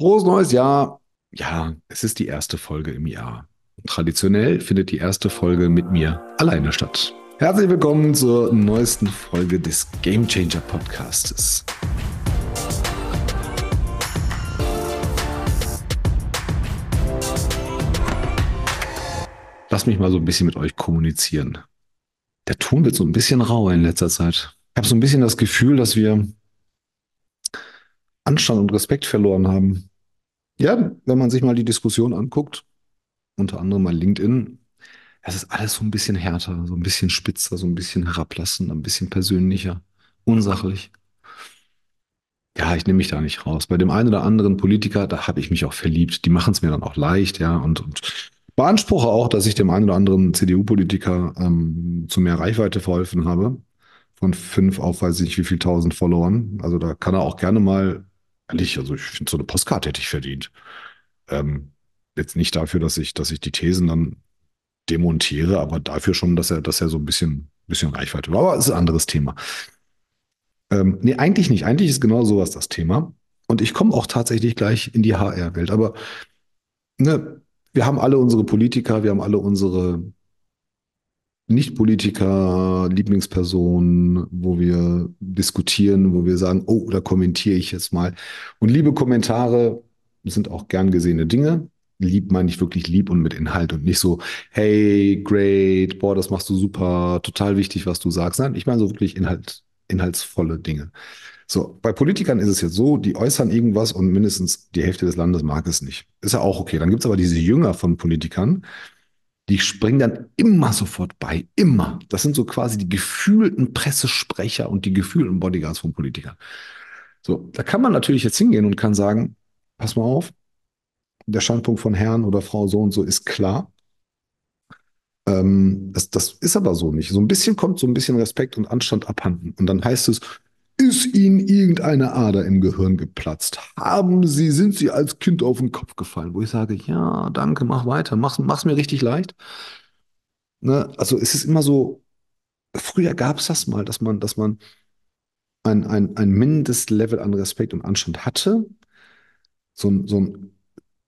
Frohes neues Jahr. Ja, es ist die erste Folge im Jahr. Traditionell findet die erste Folge mit mir alleine statt. Herzlich willkommen zur neuesten Folge des Game Changer Podcasts. Lass mich mal so ein bisschen mit euch kommunizieren. Der Ton wird so ein bisschen rauer in letzter Zeit. Ich habe so ein bisschen das Gefühl, dass wir Anstand und Respekt verloren haben. Ja, wenn man sich mal die Diskussion anguckt, unter anderem mal LinkedIn, es ist alles so ein bisschen härter, so ein bisschen spitzer, so ein bisschen herablassender, ein bisschen persönlicher, unsachlich. Ja, ich nehme mich da nicht raus. Bei dem einen oder anderen Politiker, da habe ich mich auch verliebt. Die machen es mir dann auch leicht, ja, und, und beanspruche auch, dass ich dem einen oder anderen CDU-Politiker ähm, zu mehr Reichweite verholfen habe. Von fünf auf weiß ich wie viel tausend Followern. Also da kann er auch gerne mal Ehrlich, also ich finde, so eine Postkarte hätte ich verdient. Ähm, jetzt nicht dafür, dass ich, dass ich die Thesen dann demontiere, aber dafür schon, dass er, dass er so ein bisschen, bisschen Reichweite war. Aber es ist ein anderes Thema. Ähm, nee, eigentlich nicht. Eigentlich ist genau sowas das Thema. Und ich komme auch tatsächlich gleich in die HR-Welt. Aber ne, wir haben alle unsere Politiker, wir haben alle unsere nicht-Politiker, Lieblingspersonen, wo wir diskutieren, wo wir sagen, oh, da kommentiere ich jetzt mal. Und liebe Kommentare sind auch gern gesehene Dinge. Lieb meine ich wirklich lieb und mit Inhalt und nicht so, hey, great, boah, das machst du super, total wichtig, was du sagst. Nein, ich meine so wirklich Inhalt, inhaltsvolle Dinge. So, bei Politikern ist es jetzt so, die äußern irgendwas und mindestens die Hälfte des Landes mag es nicht. Ist ja auch okay. Dann gibt es aber diese Jünger von Politikern, die springen dann immer sofort bei, immer. Das sind so quasi die gefühlten Pressesprecher und die gefühlten Bodyguards von Politikern. So, da kann man natürlich jetzt hingehen und kann sagen, pass mal auf, der Standpunkt von Herrn oder Frau so und so ist klar. Ähm, das, das ist aber so nicht. So ein bisschen kommt so ein bisschen Respekt und Anstand abhanden. Und dann heißt es, ist Ihnen irgendeine Ader im Gehirn geplatzt? Haben Sie, sind Sie als Kind auf den Kopf gefallen? Wo ich sage, ja, danke, mach weiter, mach's, mach's mir richtig leicht. Ne? Also es ist immer so, früher gab es das mal, dass man, dass man ein, ein, ein Mindestlevel an Respekt und Anstand hatte. So ein, so ein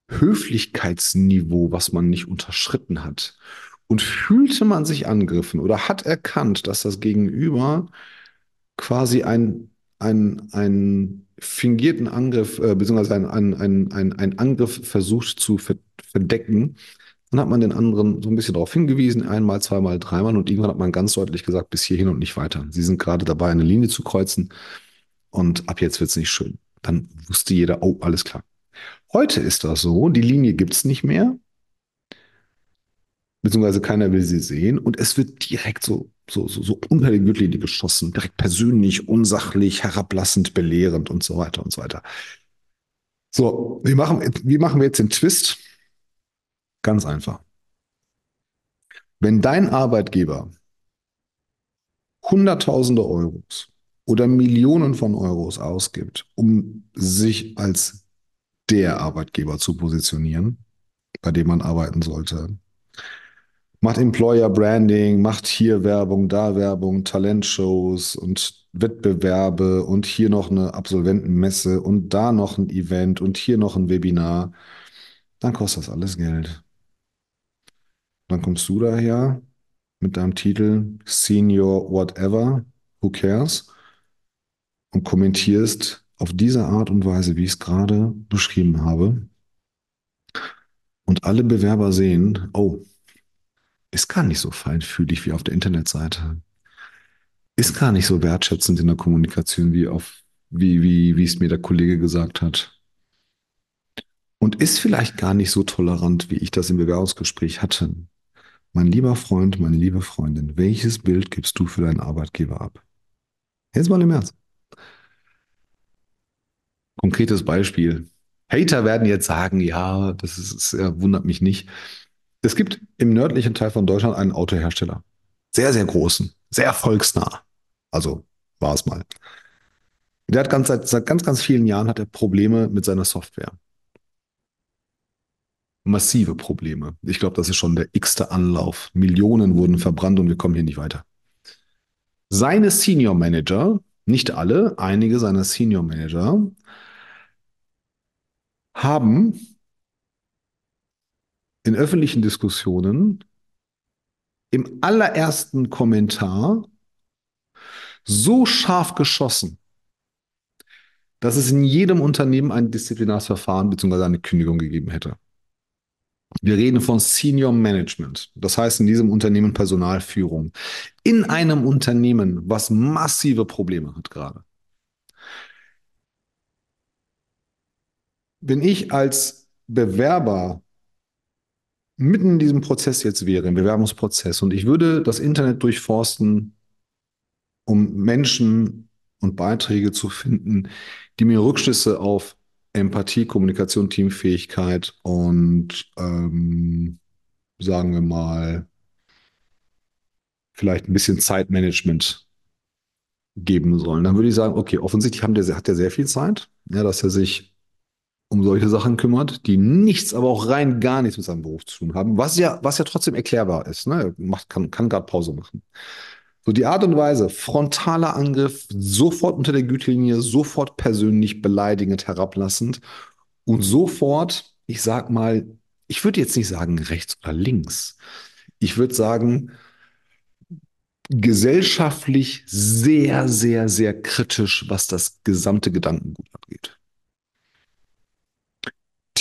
Höflichkeitsniveau, was man nicht unterschritten hat. Und fühlte man sich angegriffen oder hat erkannt, dass das Gegenüber quasi ein, ein, ein fingierten Angriff, äh, beziehungsweise ein, ein, ein, ein, Angriff versucht zu verdecken. Dann hat man den anderen so ein bisschen darauf hingewiesen, einmal, zweimal, dreimal und irgendwann hat man ganz deutlich gesagt, bis hierhin und nicht weiter. Sie sind gerade dabei, eine Linie zu kreuzen und ab jetzt wird es nicht schön. Dann wusste jeder, oh, alles klar. Heute ist das so, die Linie gibt es nicht mehr, beziehungsweise keiner will sie sehen und es wird direkt so so, so, so die Gürtellinie geschossen, direkt persönlich, unsachlich, herablassend, belehrend und so weiter und so weiter. So, wie machen, wie machen wir jetzt den Twist? Ganz einfach. Wenn dein Arbeitgeber Hunderttausende Euros oder Millionen von Euros ausgibt, um sich als der Arbeitgeber zu positionieren, bei dem man arbeiten sollte, macht Employer Branding, macht hier Werbung, da Werbung, Talentshows und Wettbewerbe und hier noch eine Absolventenmesse und da noch ein Event und hier noch ein Webinar, dann kostet das alles Geld. Dann kommst du daher mit deinem Titel Senior Whatever, Who Cares? und kommentierst auf diese Art und Weise, wie ich es gerade beschrieben habe. Und alle Bewerber sehen, oh, ist gar nicht so feinfühlig wie auf der Internetseite. Ist gar nicht so wertschätzend in der Kommunikation, wie auf, wie, wie, wie es mir der Kollege gesagt hat. Und ist vielleicht gar nicht so tolerant, wie ich das im Bewerbungsgespräch hatte. Mein lieber Freund, meine liebe Freundin, welches Bild gibst du für deinen Arbeitgeber ab? Jetzt mal im Ernst. Konkretes Beispiel. Hater werden jetzt sagen, ja, das ist, das wundert mich nicht. Es gibt im nördlichen Teil von Deutschland einen Autohersteller. Sehr, sehr großen, sehr erfolgsnah. Also war es mal. Der hat ganz, seit, seit ganz, ganz vielen Jahren hat er Probleme mit seiner Software. Massive Probleme. Ich glaube, das ist schon der x-te Anlauf. Millionen wurden verbrannt und wir kommen hier nicht weiter. Seine Senior Manager, nicht alle, einige seiner Senior Manager haben in öffentlichen Diskussionen im allerersten Kommentar so scharf geschossen, dass es in jedem Unternehmen ein Disziplinarverfahren bzw. eine Kündigung gegeben hätte. Wir reden von Senior Management, das heißt in diesem Unternehmen Personalführung. In einem Unternehmen, was massive Probleme hat gerade. Wenn ich als Bewerber mitten in diesem Prozess jetzt wäre, im Bewerbungsprozess, und ich würde das Internet durchforsten, um Menschen und Beiträge zu finden, die mir Rückschlüsse auf Empathie, Kommunikation, Teamfähigkeit und ähm, sagen wir mal vielleicht ein bisschen Zeitmanagement geben sollen. Dann würde ich sagen, okay, offensichtlich haben der, hat er sehr viel Zeit, ja, dass er sich um solche Sachen kümmert, die nichts, aber auch rein gar nichts mit seinem Beruf zu tun haben, was ja, was ja trotzdem erklärbar ist. Ne? Er macht, kann, kann gerade Pause machen. So die Art und Weise, frontaler Angriff, sofort unter der Gütelinie, sofort persönlich beleidigend, herablassend und sofort, ich sag mal, ich würde jetzt nicht sagen rechts oder links. Ich würde sagen, gesellschaftlich sehr, sehr, sehr kritisch, was das gesamte Gedankengut angeht.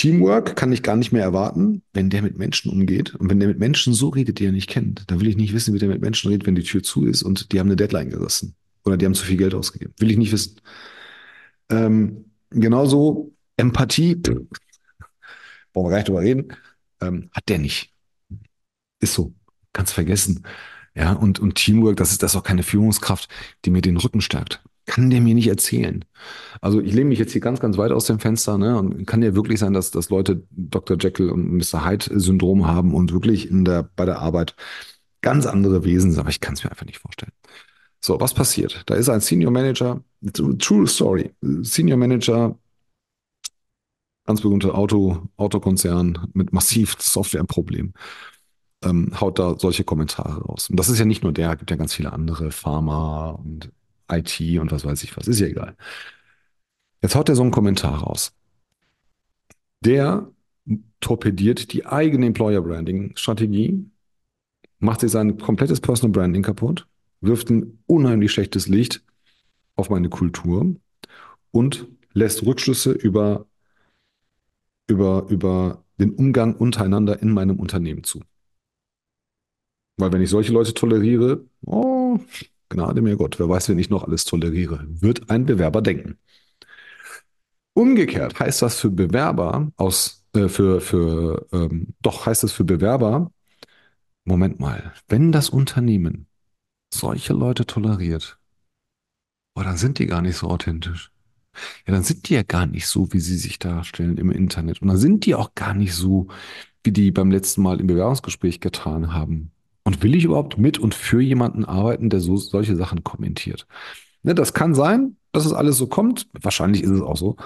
Teamwork kann ich gar nicht mehr erwarten, wenn der mit Menschen umgeht. Und wenn der mit Menschen so redet, die er nicht kennt, dann will ich nicht wissen, wie der mit Menschen redet, wenn die Tür zu ist und die haben eine Deadline gerissen. Oder die haben zu viel Geld ausgegeben. Will ich nicht wissen. Ähm, genauso Empathie, brauchen wir gar nicht drüber reden, ähm, hat der nicht. Ist so. Kannst vergessen. Ja, und, und Teamwork, das ist, das ist auch keine Führungskraft, die mir den Rücken stärkt. Kann der mir nicht erzählen. Also ich lehne mich jetzt hier ganz, ganz weit aus dem Fenster, ne? Und kann ja wirklich sein, dass, dass Leute Dr. Jekyll und Mr. Hyde-Syndrom haben und wirklich in der, bei der Arbeit ganz andere Wesen sind, aber ich kann es mir einfach nicht vorstellen. So, was passiert? Da ist ein Senior Manager, True Story, Senior Manager, ganz berühmter Auto, Autokonzern mit massiv Softwareproblemen ähm, haut da solche Kommentare raus. Und das ist ja nicht nur der, gibt ja ganz viele andere, Pharma und IT und was weiß ich was, ist ja egal. Jetzt haut er so einen Kommentar raus. Der torpediert die eigene Employer Branding Strategie, macht sich sein komplettes Personal Branding kaputt, wirft ein unheimlich schlechtes Licht auf meine Kultur und lässt Rückschlüsse über, über, über den Umgang untereinander in meinem Unternehmen zu. Weil wenn ich solche Leute toleriere, oh, Gnade mir Gott, wer weiß, wenn ich noch alles toleriere, wird ein Bewerber denken. Umgekehrt heißt das für Bewerber aus, äh, für, für, ähm, doch heißt das für Bewerber, Moment mal, wenn das Unternehmen solche Leute toleriert, oh, dann sind die gar nicht so authentisch. Ja, dann sind die ja gar nicht so, wie sie sich darstellen im Internet. Und dann sind die auch gar nicht so, wie die beim letzten Mal im Bewerbungsgespräch getan haben. Und will ich überhaupt mit und für jemanden arbeiten, der so solche Sachen kommentiert? Ne, das kann sein, dass es alles so kommt. Wahrscheinlich ist es auch so.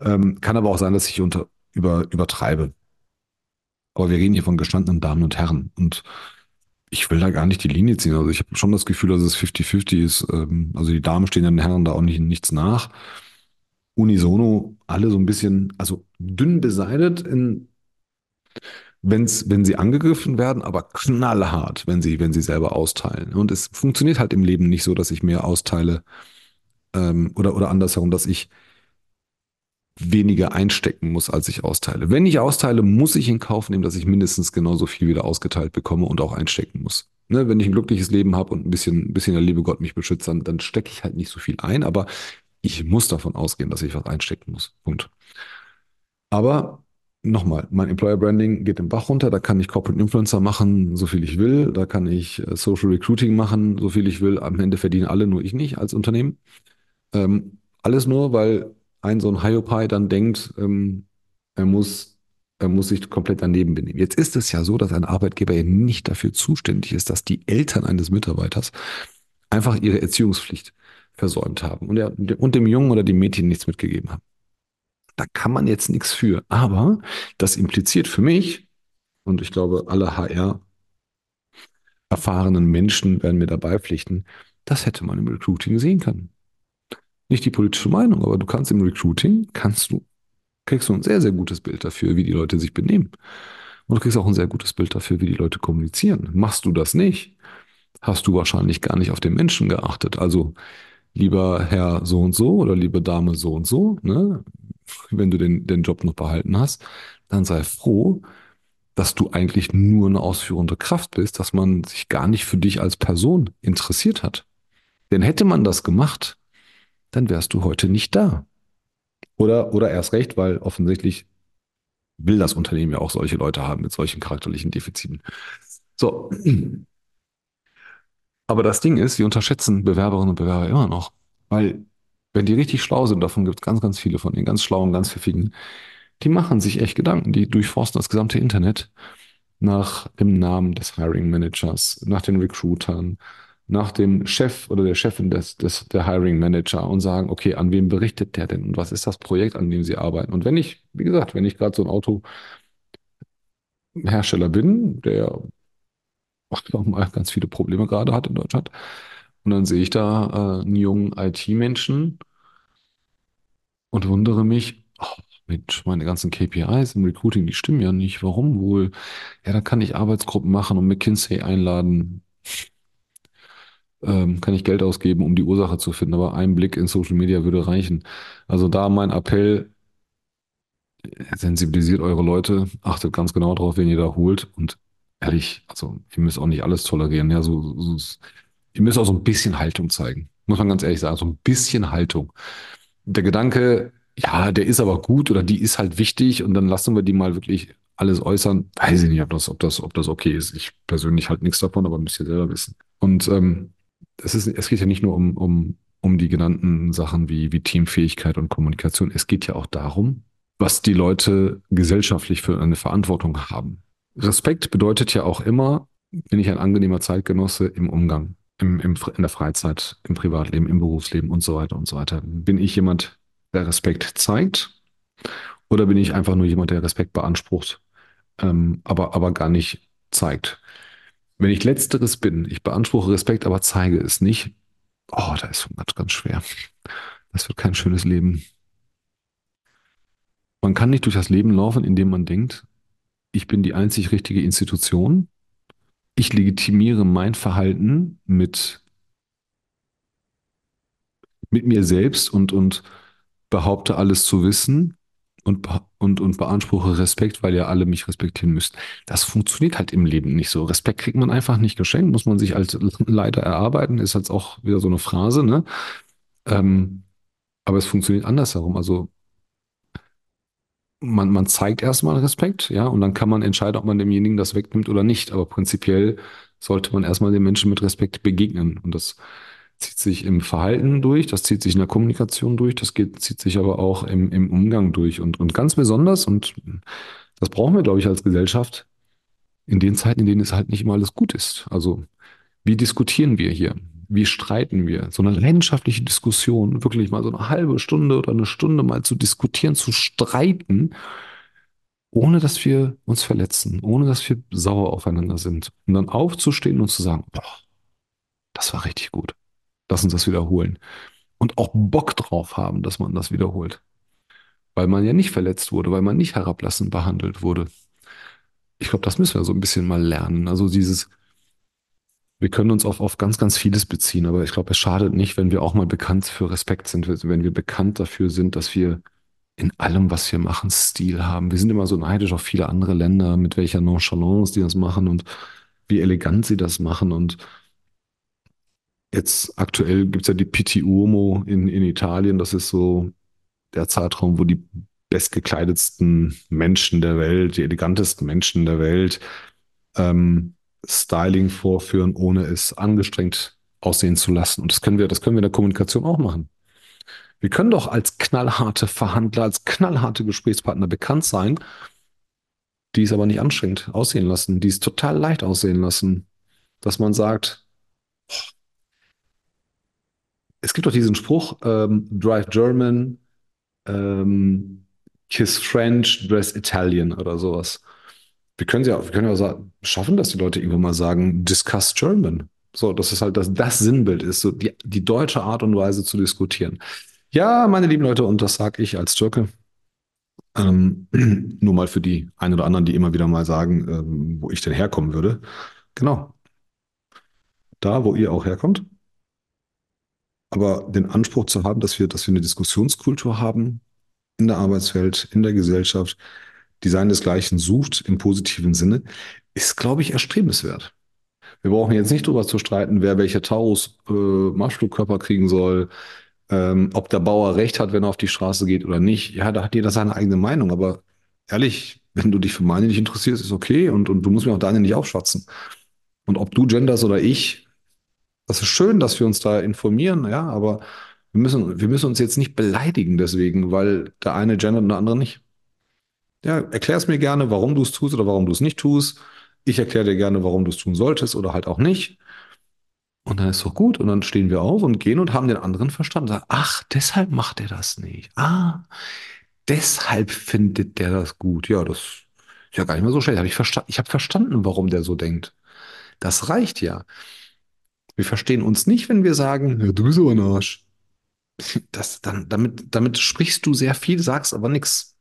Ähm, kann aber auch sein, dass ich unter, über, übertreibe. Aber wir reden hier von gestandenen Damen und Herren. Und ich will da gar nicht die Linie ziehen. Also ich habe schon das Gefühl, dass es 50-50 ist. Ähm, also die Damen stehen den Herren da auch nicht nichts nach. Unisono, alle so ein bisschen, also dünn beseitet in wenn's, wenn sie angegriffen werden, aber knallhart, wenn sie, wenn sie selber austeilen. Und es funktioniert halt im Leben nicht so, dass ich mehr austeile ähm, oder, oder andersherum, dass ich weniger einstecken muss, als ich austeile. Wenn ich austeile, muss ich in Kauf nehmen, dass ich mindestens genauso viel wieder ausgeteilt bekomme und auch einstecken muss. Ne, wenn ich ein glückliches Leben habe und ein bisschen, ein bisschen der liebe Gott mich beschützt, dann, dann stecke ich halt nicht so viel ein, aber ich muss davon ausgehen, dass ich was einstecken muss. Punkt. Aber nochmal, mein Employer Branding geht den Bach runter, da kann ich Corporate Influencer machen, so viel ich will, da kann ich äh, Social Recruiting machen, so viel ich will. Am Ende verdienen alle, nur ich nicht als Unternehmen. Ähm, alles nur, weil ein so ein Hyopai dann denkt, ähm, er muss, er muss sich komplett daneben benehmen. Jetzt ist es ja so, dass ein Arbeitgeber eben nicht dafür zuständig ist, dass die Eltern eines Mitarbeiters einfach ihre Erziehungspflicht versäumt haben und, der, und dem Jungen oder dem Mädchen nichts mitgegeben haben. Da kann man jetzt nichts für. Aber das impliziert für mich, und ich glaube, alle HR erfahrenen Menschen werden mir dabei pflichten, das hätte man im Recruiting sehen können. Nicht die politische Meinung, aber du kannst im Recruiting, kannst du kriegst du ein sehr, sehr gutes Bild dafür, wie die Leute sich benehmen. Und du kriegst auch ein sehr gutes Bild dafür, wie die Leute kommunizieren. Machst du das nicht, hast du wahrscheinlich gar nicht auf den Menschen geachtet. Also lieber Herr so und so oder liebe Dame so und so, ne? Wenn du den, den Job noch behalten hast, dann sei froh, dass du eigentlich nur eine ausführende Kraft bist, dass man sich gar nicht für dich als Person interessiert hat. Denn hätte man das gemacht, dann wärst du heute nicht da. Oder, oder erst recht, weil offensichtlich will das Unternehmen ja auch solche Leute haben mit solchen charakterlichen Defiziten. So. Aber das Ding ist, wir unterschätzen Bewerberinnen und Bewerber immer noch. Weil, wenn die richtig schlau sind, davon gibt es ganz, ganz viele von den ganz schlauen, ganz pfiffigen, die machen sich echt Gedanken, die durchforsten das gesamte Internet nach dem Namen des Hiring Managers, nach den Recruitern, nach dem Chef oder der Chefin des, des, der Hiring Manager und sagen, okay, an wen berichtet der denn und was ist das Projekt, an dem sie arbeiten? Und wenn ich, wie gesagt, wenn ich gerade so ein Autohersteller bin, der auch mal ganz viele Probleme gerade hat in Deutschland, und dann sehe ich da äh, einen jungen IT-Menschen und wundere mich, oh, Mensch, meine ganzen KPIs im Recruiting, die stimmen ja nicht. Warum wohl? Ja, da kann ich Arbeitsgruppen machen und McKinsey einladen ähm, kann ich Geld ausgeben, um die Ursache zu finden. Aber ein Blick in Social Media würde reichen. Also da mein Appell, sensibilisiert eure Leute, achtet ganz genau drauf, wen ihr da holt. Und ehrlich, also ihr müsst auch nicht alles tolerieren. Ja, so, so, ihr müsst auch so ein bisschen Haltung zeigen. Muss man ganz ehrlich sagen, so ein bisschen Haltung. Der Gedanke, ja, der ist aber gut oder die ist halt wichtig und dann lassen wir die mal wirklich alles äußern. Weiß ich nicht, ob das, ob das, ob das okay ist. Ich persönlich halt nichts davon, aber müsst ihr selber wissen. Und ähm, es, ist, es geht ja nicht nur um, um, um die genannten Sachen wie, wie Teamfähigkeit und Kommunikation. Es geht ja auch darum, was die Leute gesellschaftlich für eine Verantwortung haben. Respekt bedeutet ja auch immer, bin ich ein angenehmer Zeitgenosse im Umgang, im, im, in der Freizeit, im Privatleben, im Berufsleben und so weiter und so weiter. Bin ich jemand, der Respekt zeigt oder bin ich einfach nur jemand, der Respekt beansprucht, ähm, aber, aber gar nicht zeigt? Wenn ich letzteres bin, ich beanspruche Respekt, aber zeige es nicht, oh, da ist ganz, ganz schwer. Das wird kein schönes Leben. Man kann nicht durch das Leben laufen, indem man denkt, ich bin die einzig richtige Institution. Ich legitimiere mein Verhalten mit, mit mir selbst und, und behaupte alles zu wissen und, und, und beanspruche Respekt, weil ja alle mich respektieren müssen. Das funktioniert halt im Leben nicht so. Respekt kriegt man einfach nicht geschenkt, muss man sich halt leider erarbeiten, ist halt auch wieder so eine Phrase, ne? Ähm, aber es funktioniert andersherum. Also man, man zeigt erstmal Respekt, ja, und dann kann man entscheiden, ob man demjenigen das wegnimmt oder nicht. Aber prinzipiell sollte man erstmal den Menschen mit Respekt begegnen. Und das zieht sich im Verhalten durch, das zieht sich in der Kommunikation durch, das geht, zieht sich aber auch im, im Umgang durch. Und, und ganz besonders, und das brauchen wir, glaube ich, als Gesellschaft, in den Zeiten, in denen es halt nicht immer alles gut ist. Also, wie diskutieren wir hier? Wie streiten wir? So eine leidenschaftliche Diskussion, wirklich mal so eine halbe Stunde oder eine Stunde mal zu diskutieren, zu streiten, ohne dass wir uns verletzen, ohne dass wir sauer aufeinander sind. Und dann aufzustehen und zu sagen, boah, das war richtig gut. Lass uns das wiederholen. Und auch Bock drauf haben, dass man das wiederholt. Weil man ja nicht verletzt wurde, weil man nicht herablassend behandelt wurde. Ich glaube, das müssen wir so ein bisschen mal lernen. Also dieses, wir können uns auf, auf ganz, ganz vieles beziehen, aber ich glaube, es schadet nicht, wenn wir auch mal bekannt für Respekt sind, wenn wir bekannt dafür sind, dass wir in allem, was wir machen, Stil haben. Wir sind immer so neidisch auf viele andere Länder, mit welcher Nonchalance die das machen und wie elegant sie das machen und Jetzt aktuell gibt es ja die Pitti Uomo in, in Italien. Das ist so der Zeitraum, wo die bestgekleidetsten Menschen der Welt, die elegantesten Menschen der Welt ähm, Styling vorführen, ohne es angestrengt aussehen zu lassen. Und das können wir, das können wir in der Kommunikation auch machen. Wir können doch als knallharte Verhandler, als knallharte Gesprächspartner bekannt sein, die es aber nicht anstrengend aussehen lassen, die es total leicht aussehen lassen, dass man sagt, es gibt doch diesen Spruch, ähm, Drive German, ähm, Kiss French, Dress Italian oder sowas. Wir können ja, wir können ja schaffen, dass die Leute irgendwann mal sagen, discuss German. So, dass es halt das, das Sinnbild ist, so die, die deutsche Art und Weise zu diskutieren. Ja, meine lieben Leute, und das sage ich als Türke, Ähm, nur mal für die einen oder anderen, die immer wieder mal sagen, ähm, wo ich denn herkommen würde. Genau, da, wo ihr auch herkommt. Aber den Anspruch zu haben, dass wir, dass wir eine Diskussionskultur haben in der Arbeitswelt, in der Gesellschaft, die seinesgleichen sucht im positiven Sinne, ist, glaube ich, erstrebenswert. Wir brauchen jetzt nicht darüber zu streiten, wer welche Taurus äh, Marschflugkörper kriegen soll, ähm, ob der Bauer recht hat, wenn er auf die Straße geht oder nicht. Ja, da hat jeder seine eigene Meinung, aber ehrlich, wenn du dich für meine nicht interessierst, ist okay und, und du musst mir auch deine nicht aufschwatzen. Und ob du genders oder ich, das ist schön, dass wir uns da informieren, ja, aber wir müssen, wir müssen uns jetzt nicht beleidigen deswegen, weil der eine gendert und der andere nicht. Ja, erklär es mir gerne, warum du es tust oder warum du es nicht tust. Ich erkläre dir gerne, warum du es tun solltest oder halt auch nicht. Und dann ist doch gut. Und dann stehen wir auf und gehen und haben den anderen verstanden. Sagen, ach, deshalb macht er das nicht. Ah, deshalb findet der das gut. Ja, das ist ja gar nicht mehr so schlecht. Hab ich verstanden. Ich habe verstanden, warum der so denkt. Das reicht ja. Wir verstehen uns nicht, wenn wir sagen, ja, du bist aber ein Arsch. Das, dann, damit, damit sprichst du sehr viel, sagst aber nichts.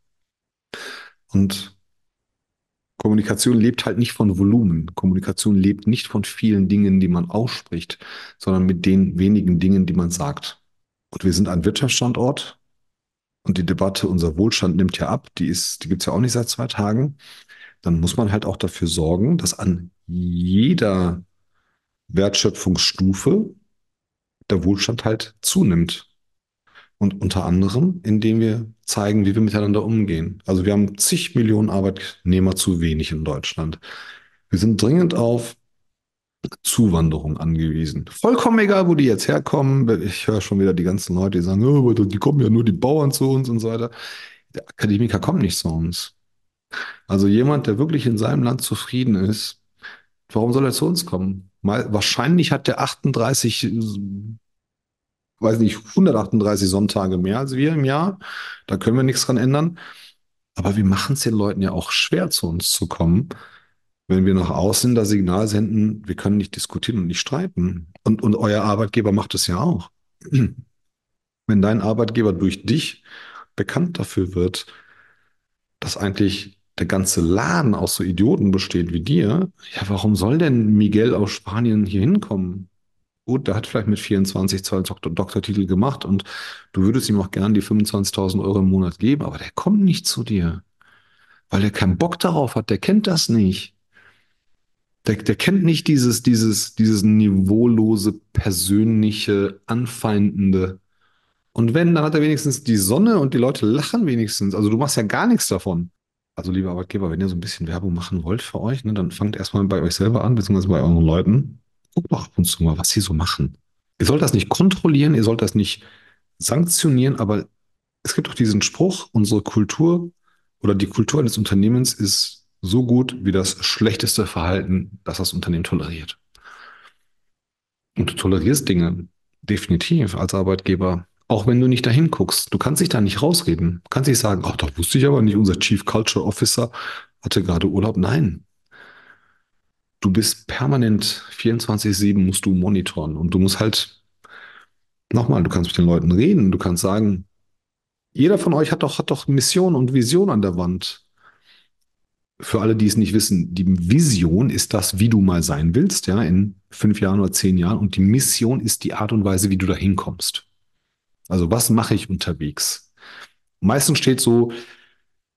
Und Kommunikation lebt halt nicht von Volumen. Kommunikation lebt nicht von vielen Dingen, die man ausspricht, sondern mit den wenigen Dingen, die man sagt. Und wir sind ein Wirtschaftsstandort und die Debatte, unser Wohlstand nimmt ja ab, die ist, die gibt's ja auch nicht seit zwei Tagen. Dann muss man halt auch dafür sorgen, dass an jeder Wertschöpfungsstufe der Wohlstand halt zunimmt. Und unter anderem, indem wir zeigen, wie wir miteinander umgehen. Also wir haben zig Millionen Arbeitnehmer zu wenig in Deutschland. Wir sind dringend auf Zuwanderung angewiesen. Vollkommen egal, wo die jetzt herkommen. Ich höre schon wieder die ganzen Leute, die sagen, oh, die kommen ja nur die Bauern zu uns und so weiter. Der Akademiker kommt nicht zu uns. Also jemand, der wirklich in seinem Land zufrieden ist, warum soll er zu uns kommen? Mal, wahrscheinlich hat der 38 weiß nicht, 138 Sonntage mehr als wir im Jahr. Da können wir nichts dran ändern. Aber wir machen es den Leuten ja auch schwer, zu uns zu kommen, wenn wir nach außen das Signal senden, wir können nicht diskutieren und nicht streiten. Und, und euer Arbeitgeber macht es ja auch. Wenn dein Arbeitgeber durch dich bekannt dafür wird, dass eigentlich der ganze Laden aus so Idioten besteht wie dir, ja, warum soll denn Miguel aus Spanien hier hinkommen? Gut, der hat vielleicht mit 24 zwei Doktor Doktortitel gemacht und du würdest ihm auch gern die 25.000 Euro im Monat geben, aber der kommt nicht zu dir, weil er keinen Bock darauf hat, der kennt das nicht. Der, der kennt nicht dieses, dieses, dieses niveaulose, persönliche, anfeindende. Und wenn, dann hat er wenigstens die Sonne und die Leute lachen wenigstens. Also du machst ja gar nichts davon. Also, liebe Arbeitgeber, wenn ihr so ein bisschen Werbung machen wollt für euch, ne, dann fangt erstmal bei euch selber an, beziehungsweise bei euren Leuten guckt doch ab und zu mal, was sie so machen. Ihr sollt das nicht kontrollieren, ihr sollt das nicht sanktionieren, aber es gibt doch diesen Spruch, unsere Kultur oder die Kultur eines Unternehmens ist so gut wie das schlechteste Verhalten, das das Unternehmen toleriert. Und du tolerierst Dinge definitiv als Arbeitgeber, auch wenn du nicht dahin guckst. Du kannst dich da nicht rausreden. Du kannst nicht sagen, ach, da wusste ich aber nicht, unser Chief Culture Officer hatte gerade Urlaub. Nein, du bist permanent 24-7 musst du monitoren und du musst halt, nochmal, du kannst mit den Leuten reden, du kannst sagen, jeder von euch hat doch, hat doch Mission und Vision an der Wand. Für alle, die es nicht wissen, die Vision ist das, wie du mal sein willst, ja, in fünf Jahren oder zehn Jahren. Und die Mission ist die Art und Weise, wie du da hinkommst. Also was mache ich unterwegs? Meistens steht so,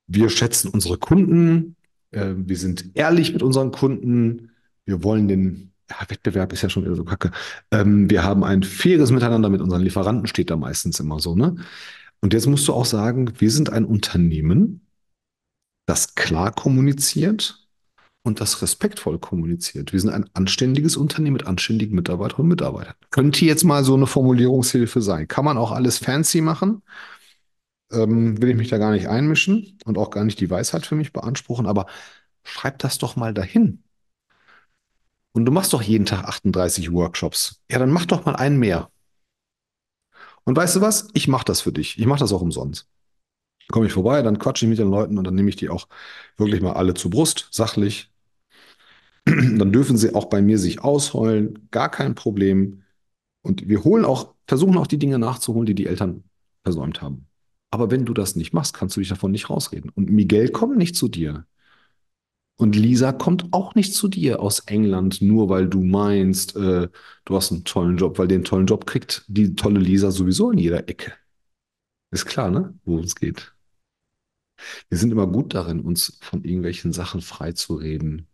wir schätzen unsere Kunden, äh, wir sind ehrlich mit unseren Kunden, wir wollen den ja, Wettbewerb ist ja schon wieder so kacke. Ähm, wir haben ein faires Miteinander mit unseren Lieferanten, steht da meistens immer so, ne? Und jetzt musst du auch sagen, wir sind ein Unternehmen, das klar kommuniziert und das respektvoll kommuniziert. Wir sind ein anständiges Unternehmen mit anständigen Mitarbeiterinnen und Mitarbeitern. Könnte jetzt mal so eine Formulierungshilfe sein. Kann man auch alles fancy machen? Ähm, will ich mich da gar nicht einmischen und auch gar nicht die Weisheit für mich beanspruchen, aber schreib das doch mal dahin. Und du machst doch jeden Tag 38 Workshops. Ja, dann mach doch mal einen mehr. Und weißt du was? Ich mache das für dich. Ich mache das auch umsonst. Komme ich vorbei, dann quatsche ich mit den Leuten und dann nehme ich die auch wirklich mal alle zur Brust, sachlich. Dann dürfen sie auch bei mir sich ausheulen, gar kein Problem. Und wir holen auch, versuchen auch die Dinge nachzuholen, die die Eltern versäumt haben. Aber wenn du das nicht machst, kannst du dich davon nicht rausreden. Und Miguel kommt nicht zu dir. Und Lisa kommt auch nicht zu dir aus England, nur weil du meinst, äh, du hast einen tollen Job, weil den tollen Job kriegt die tolle Lisa sowieso in jeder Ecke. Ist klar, ne? Worum es geht. Wir sind immer gut darin, uns von irgendwelchen Sachen freizureden.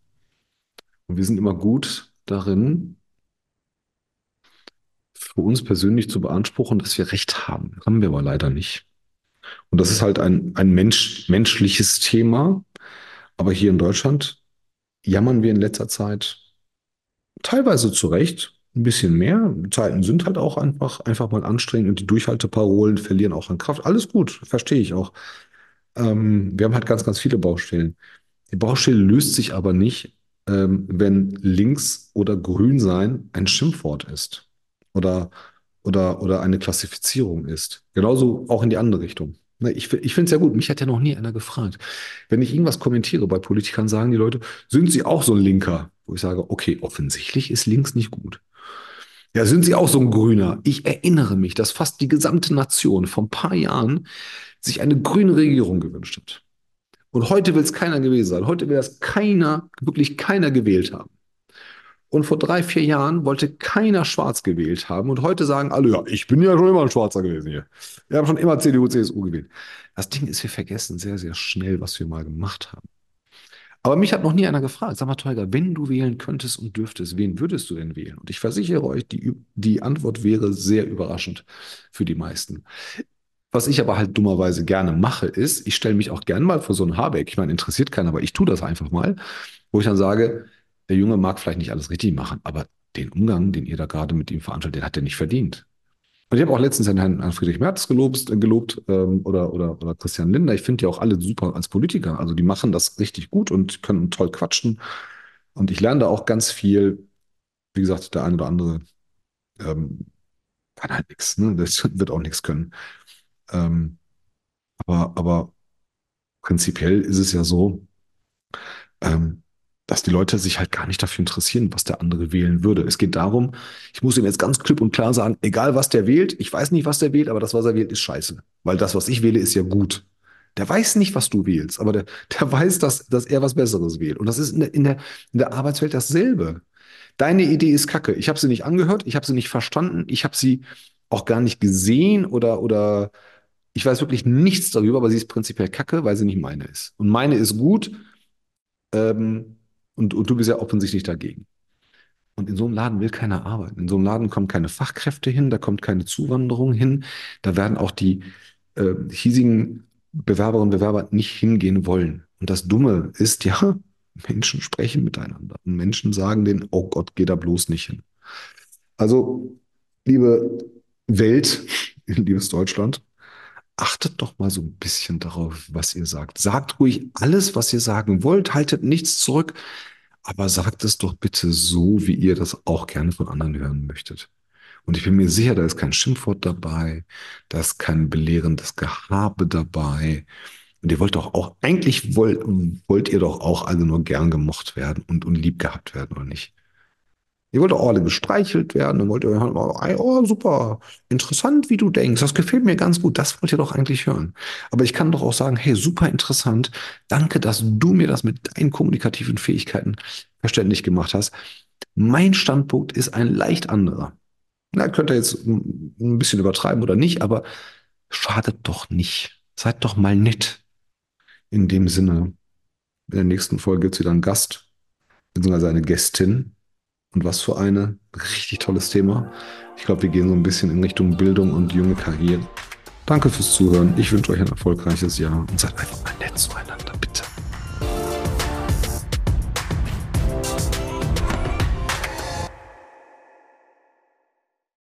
Und wir sind immer gut darin, für uns persönlich zu beanspruchen, dass wir Recht haben. Haben wir aber leider nicht. Und das ist halt ein, ein Mensch, menschliches Thema. Aber hier in Deutschland jammern wir in letzter Zeit teilweise zu Recht ein bisschen mehr. Zeiten sind halt auch einfach, einfach mal anstrengend und die Durchhalteparolen verlieren auch an Kraft. Alles gut, verstehe ich auch. Ähm, wir haben halt ganz, ganz viele Baustellen. Die Baustelle löst sich aber nicht, ähm, wenn links oder grün sein ein Schimpfwort ist oder, oder, oder eine Klassifizierung ist. Genauso auch in die andere Richtung. Ne, ich, ich finde es ja gut. Mich hat ja noch nie einer gefragt. Wenn ich irgendwas kommentiere bei Politikern, sagen die Leute, sind sie auch so ein Linker? Wo ich sage, okay, offensichtlich ist links nicht gut. Ja, sind sie auch so ein Grüner? Ich erinnere mich, dass fast die gesamte Nation vor ein paar Jahren sich eine grüne Regierung gewünscht hat. Und heute will es keiner gewesen sein. Heute will das keiner, wirklich keiner gewählt haben. Und vor drei, vier Jahren wollte keiner schwarz gewählt haben. Und heute sagen alle, ja, ich bin ja schon immer ein Schwarzer gewesen hier. Wir haben schon immer CDU, CSU gewählt. Das Ding ist, wir vergessen sehr, sehr schnell, was wir mal gemacht haben. Aber mich hat noch nie einer gefragt, sag mal, Teuger, wenn du wählen könntest und dürftest, wen würdest du denn wählen? Und ich versichere euch, die, die Antwort wäre sehr überraschend für die meisten. Was ich aber halt dummerweise gerne mache, ist, ich stelle mich auch gern mal vor so einen Habeck. Ich meine, interessiert keinen, aber ich tue das einfach mal, wo ich dann sage, der Junge mag vielleicht nicht alles richtig machen, aber den Umgang, den ihr da gerade mit ihm veranstaltet, den hat er nicht verdient. Und ich habe auch letztens Herrn, Herrn Friedrich Merz gelobt, äh, gelobt ähm, oder, oder, oder Christian Lindner. Ich finde die auch alle super als Politiker. Also die machen das richtig gut und können toll quatschen. Und ich lerne da auch ganz viel. Wie gesagt, der eine oder andere ähm, kann halt nichts. Ne? Das wird auch nichts können. Ähm, aber, aber prinzipiell ist es ja so, ähm, dass die Leute sich halt gar nicht dafür interessieren, was der andere wählen würde. Es geht darum, ich muss ihm jetzt ganz klipp und klar sagen, egal was der wählt, ich weiß nicht, was der wählt, aber das, was er wählt, ist scheiße. Weil das, was ich wähle, ist ja gut. Der weiß nicht, was du wählst, aber der, der weiß, dass, dass er was Besseres wählt. Und das ist in der, in der, in der Arbeitswelt dasselbe. Deine Idee ist kacke. Ich habe sie nicht angehört, ich habe sie nicht verstanden, ich habe sie auch gar nicht gesehen oder, oder ich weiß wirklich nichts darüber, aber sie ist prinzipiell kacke, weil sie nicht meine ist. Und meine ist gut. Ähm, und, und du bist ja offensichtlich dagegen. Und in so einem Laden will keiner arbeiten. In so einem Laden kommen keine Fachkräfte hin, da kommt keine Zuwanderung hin. Da werden auch die äh, hiesigen Bewerberinnen und Bewerber nicht hingehen wollen. Und das Dumme ist ja, Menschen sprechen miteinander. Und Menschen sagen denen, oh Gott, geh da bloß nicht hin. Also, liebe Welt, liebes Deutschland, achtet doch mal so ein bisschen darauf, was ihr sagt. Sagt ruhig alles, was ihr sagen wollt, haltet nichts zurück, aber sagt es doch bitte so, wie ihr das auch gerne von anderen hören möchtet. Und ich bin mir sicher, da ist kein Schimpfwort dabei, da ist kein belehrendes Gehabe dabei. Und ihr wollt doch auch, eigentlich wollt, wollt ihr doch auch alle nur gern gemocht werden und, und lieb gehabt werden, oder nicht? Ihr wollt auch alle gestreichelt werden und wollt hören, oh, super, interessant, wie du denkst, das gefällt mir ganz gut, das wollt ihr doch eigentlich hören. Aber ich kann doch auch sagen, hey, super interessant, danke, dass du mir das mit deinen kommunikativen Fähigkeiten verständlich gemacht hast. Mein Standpunkt ist ein leicht anderer. Na, könnt ihr jetzt ein bisschen übertreiben oder nicht, aber schadet doch nicht. Seid doch mal nett. In dem Sinne, in der nächsten Folge gibt es wieder einen Gast, beziehungsweise eine Gästin. Und was für eine. Richtig tolles Thema. Ich glaube, wir gehen so ein bisschen in Richtung Bildung und junge Karriere. Danke fürs Zuhören. Ich wünsche euch ein erfolgreiches Jahr und seid einfach mal nett zueinander, bitte.